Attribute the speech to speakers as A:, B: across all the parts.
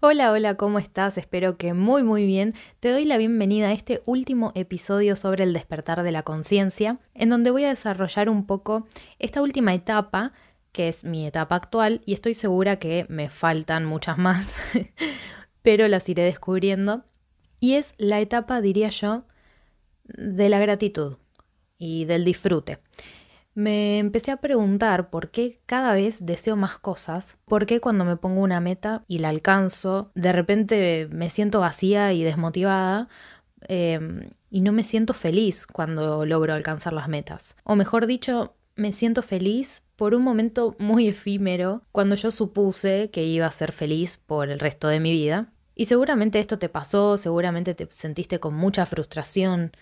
A: Hola, hola, ¿cómo estás? Espero que muy muy bien. Te doy la bienvenida a este último episodio sobre el despertar de la conciencia, en donde voy a desarrollar un poco esta última etapa que es mi etapa actual y estoy segura que me faltan muchas más, pero las iré descubriendo. Y es la etapa, diría yo, de la gratitud y del disfrute. Me empecé a preguntar por qué cada vez deseo más cosas, por qué cuando me pongo una meta y la alcanzo, de repente me siento vacía y desmotivada, em, y no me siento feliz cuando logro alcanzar las metas. O mejor dicho, me siento feliz por un momento muy efímero cuando yo supuse que iba a ser feliz por el resto de mi vida. Y seguramente esto te pasó, seguramente te sentiste con mucha frustración.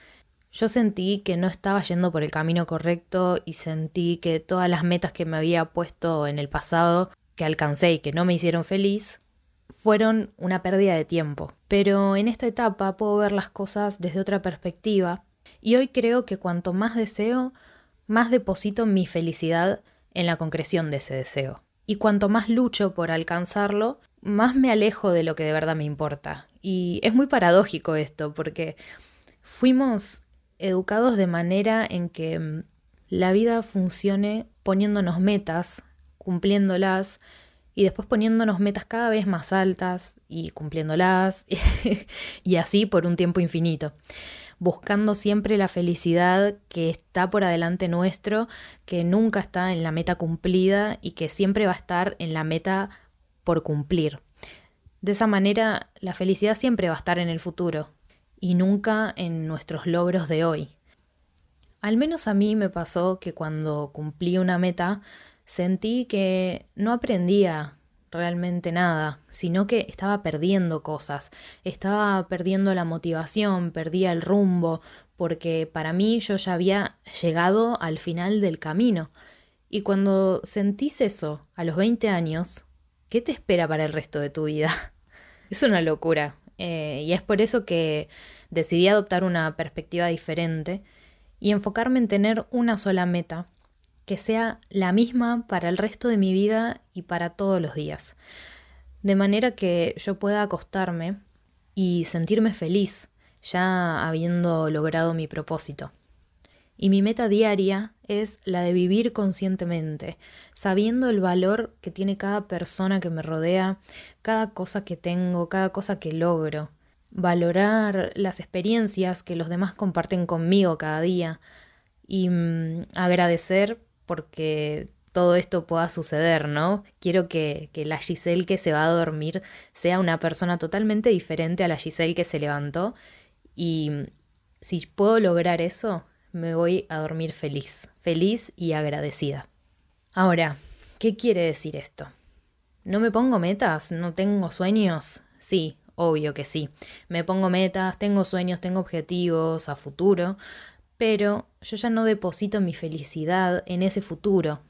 A: Yo sentí que no estaba yendo por el camino correcto y sentí que todas las metas que me había puesto en el pasado, que alcancé y que no me hicieron feliz, fueron una pérdida de tiempo. Pero en esta etapa puedo ver las cosas desde otra perspectiva y hoy creo que cuanto más deseo, más deposito mi felicidad en la concreción de ese deseo. Y cuanto más lucho por alcanzarlo, más me alejo de lo que de verdad me importa. Y es muy paradójico esto, porque fuimos educados de manera en que mm, la vida funcione poniéndonos metas, cumpliéndolas, y después poniéndonos metas cada vez más altas y cumpliéndolas, y así por un tiempo infinito buscando siempre la felicidad que está por adelante nuestro, que nunca está en la meta cumplida y que siempre va a estar en la meta por cumplir. De esa manera, la felicidad siempre va a estar en el futuro y nunca en nuestros logros de hoy. Al menos a mí me pasó que cuando cumplí una meta, sentí que no aprendía realmente nada, sino que estaba perdiendo cosas, estaba perdiendo la motivación, perdía el rumbo, porque para mí yo ya había llegado al final del camino. Y cuando sentís eso a los 20 años, ¿qué te espera para el resto de tu vida? Es una locura. Eh, y es por eso que decidí adoptar una perspectiva diferente y enfocarme en tener una sola meta que sea la misma para el resto de mi vida y para todos los días. De manera que yo pueda acostarme y sentirme feliz ya habiendo logrado mi propósito. Y mi meta diaria es la de vivir conscientemente, sabiendo el valor que tiene cada persona que me rodea, cada cosa que tengo, cada cosa que logro, valorar las experiencias que los demás comparten conmigo cada día y mm, agradecer porque todo esto pueda suceder, ¿no? Quiero que, que, la Giselle que se va a dormir sea una persona totalmente diferente a la Giselle que se levantó y si puedo lograr eso, me voy a dormir feliz, feliz y agradecida. Ahora, ¿qué quiere decir esto? ¿No me pongo metas? ¿No tengo sueños? Sí, obvio que sí. Me pongo metas, tengo sueños, tengo objetivos a futuro, pero yo ya no deposito mi felicidad en ese futuro,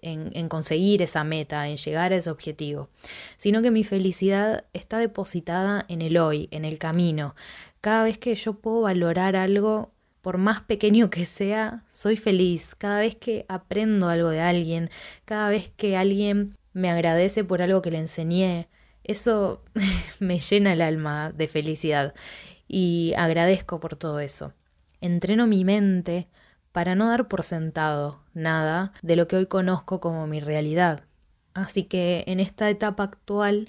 A: en, conseguir esa meta, en llegar a ese objetivo, sino que mi felicidad está depositada en el hoy, en el camino. Cada vez que yo puedo valorar algo, por más pequeño que sea, soy feliz. Cada vez que aprendo algo de alguien, cada vez que alguien me agradece por algo que le enseñé, eso me llena el alma de felicidad y agradezco por todo eso entreno mi mente para no dar por sentado nada de lo que hoy conozco como mi realidad. Así que en esta etapa actual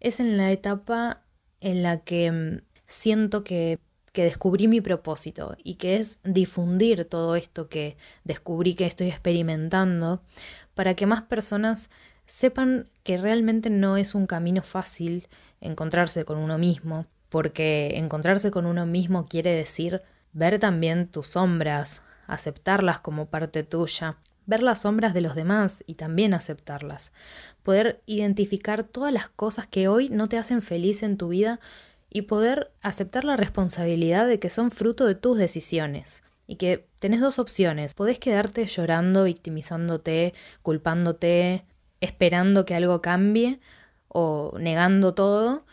A: es en la etapa en la que mm, siento que, que descubrí mi propósito y que es difundir todo esto que descubrí que estoy experimentando para que más personas sepan que realmente no es un camino fácil encontrarse con uno mismo, porque encontrarse con uno mismo quiere decir ver también tus sombras, aceptarlas como parte tuya, ver las sombras de los demás y también aceptarlas, poder identificar todas las cosas que hoy no te hacen feliz en tu vida y poder aceptar la responsabilidad de que son fruto de tus decisiones y que tenés dos opciones, podés quedarte llorando, victimizándote, culpándote, esperando que algo cambie o negando todo,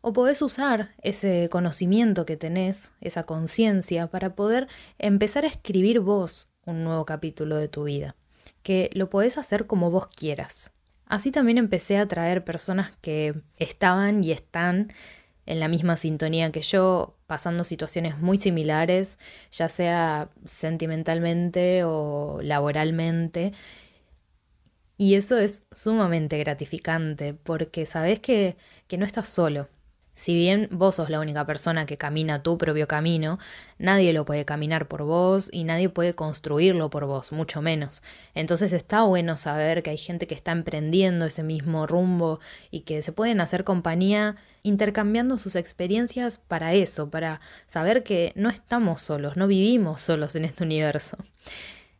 A: o podés usar ese conocimiento que tenés, esa conciencia, para poder empezar a escribir vos un nuevo capítulo de tu vida, que lo podés hacer como vos quieras. Así también empecé a traer personas que estaban y están en la misma sintonía que yo, pasando situaciones muy similares, ya sea sentimentalmente o laboralmente. Y eso es sumamente gratificante porque sabes que, que no estás solo, si bien vos sos la única persona que camina tu propio camino, nadie lo puede caminar por vos y nadie puede construirlo por vos, mucho menos. Entonces está bueno saber que hay gente que está emprendiendo ese mismo rumbo y que se pueden hacer compañía intercambiando sus experiencias para eso, para saber que no estamos solos, no vivimos solos en este universo.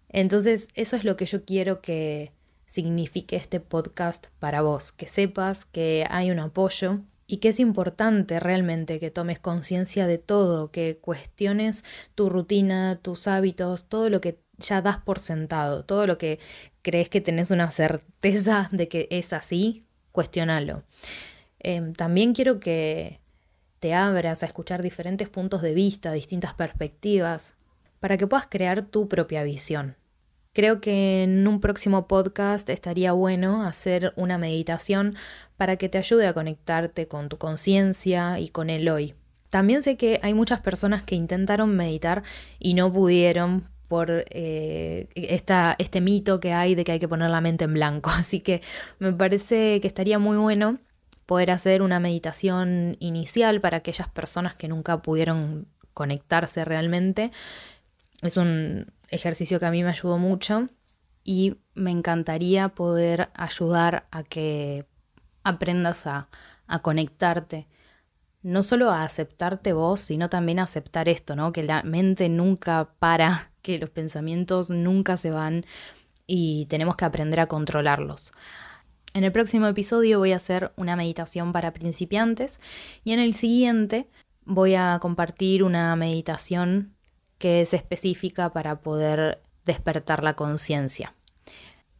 A: Entonces eso es lo que yo quiero que signifique este podcast para vos, que sepas que hay un apoyo y que es importante realmente que tomes conciencia de todo, que cuestiones tu rutina, tus hábitos, todo lo que ya das por sentado, todo lo que crees que tenés una certeza de que es así, cuestionalo. Em, también quiero que te abras a escuchar diferentes puntos de vista, distintas perspectivas, para que puedas crear tu propia visión. Creo que en un próximo podcast estaría bueno hacer una meditación para que te ayude a conectarte con tu conciencia y con el hoy. También sé que hay muchas personas que intentaron meditar y no pudieron por eh, este mito que hay de que hay que poner la mente en blanco. Así que me parece que estaría muy bueno poder hacer una meditación inicial para aquellas personas que nunca pudieron conectarse realmente. Es un ejercicio que a mí me ayudó mucho y me encantaría poder ayudar a que aprendas a, a conectarte, no solo a aceptarte vos, sino también a aceptar esto, ¿no? Que la mente nunca para, que los pensamientos nunca se van y tenemos que aprender a controlarlos. En el próximo episodio voy a hacer una meditación para principiantes y en el siguiente voy a compartir una meditación que es específica para poder despertar la conciencia.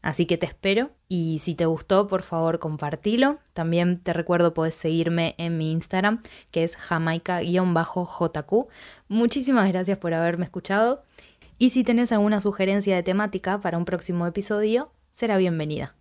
A: Así que te espero y si te gustó, por favor, compartilo. También te recuerdo puedes seguirme en mi Instagram, que es jamaica-jq. Muchísimas gracias por haberme escuchado y si tenés alguna sugerencia de temática para un próximo episodio, será bienvenida.